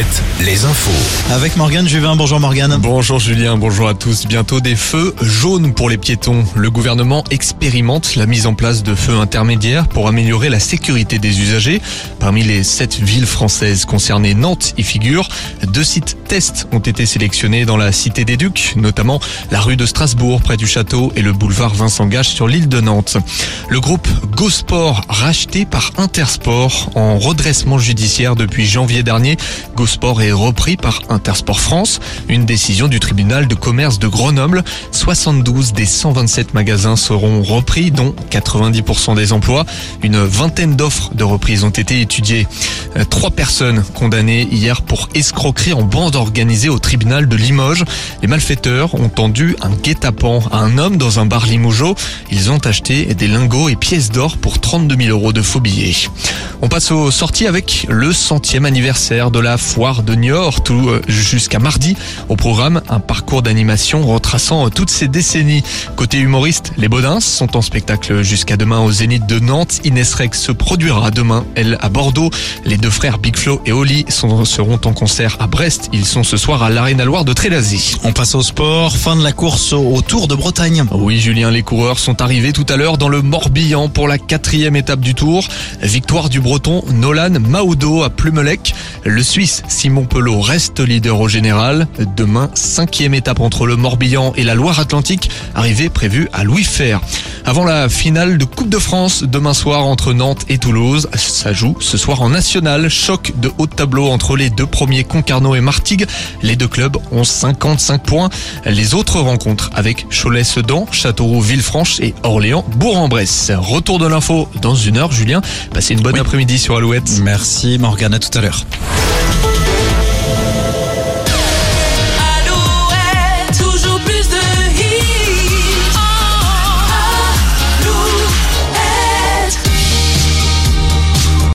Alouette, les infos. Avec Morgane Juvin. Bonjour Morgane. Bonjour Julien, bonjour à tous. Bientôt des feux jaunes pour les piétons. Le gouvernement expérimente la mise en place de feux intermédiaires pour améliorer la sécurité des usagers. Parmi les sept villes françaises concernées, Nantes y figure. Deux sites tests ont été sélectionnés dans la cité des Ducs, notamment la rue de Strasbourg près du château et le boulevard Vincent Gage sur l'île de Nantes. Le groupe GoSport racheté par Intersport en redressement judiciaire depuis janvier dernier. GoSport est repris par Intersport France, une décision du tribunal de commerce de Grenoble. 72 des 127 magasins seront repris, dont 90% des emplois. Une vingtaine d'offres de reprise ont été étudiées. Euh, Trois personnes condamnées hier pour escroquerie en bande organisée au tribunal de Limoges. Les malfaiteurs ont tendu un guet-apens à un homme dans un bar Limougeau. Ils ont acheté des lingots et pièces d'or pour 32 000 euros de faux billets. On passe aux sorties avec le centième anniversaire de la foire de Niort, tout euh, jusqu'à mardi. Au programme, un parcours d'animation retraçant euh, toutes ces décennies. Côté humoriste, les Baudins sont en spectacle jusqu'à demain au Zénith de Nantes. Inès Rex se produira demain, elle à Bordeaux. Les deux frères Big Flo et Oli sont- seront en concert à Brest. Ils sont ce soir à l'Arena Loire de Trélazy. On passe au sport. Fin de la course au au Tour de Bretagne. Oui, Julien, les coureurs sont arrivés tout à l'heure dans le Morbihan pour la quatrième étape du Tour. Victoire du Breton Nolan Maudo à Plumelec. Le Suisse Simon Pelot reste leader au général. Demain, cinquième étape entre le Morbihan et la Loire-Atlantique, arrivée prévue à Louis Fer. Avant la finale de Coupe de France, demain soir entre Nantes et Toulouse, ça joue ce soir en national. Choc de haut de tableau entre les deux premiers Concarneau et Martigues. Les deux clubs ont 55 points. Les autres rencontres avec Cholet-Sedan, Châteauroux, Villefranche et Orléans, Bourg-en-Bresse. Retour de l'info dans une heure, Julien. Passez une bonne Oui. après-midi sur Alouette. Merci Morgane. À tout à l'heure.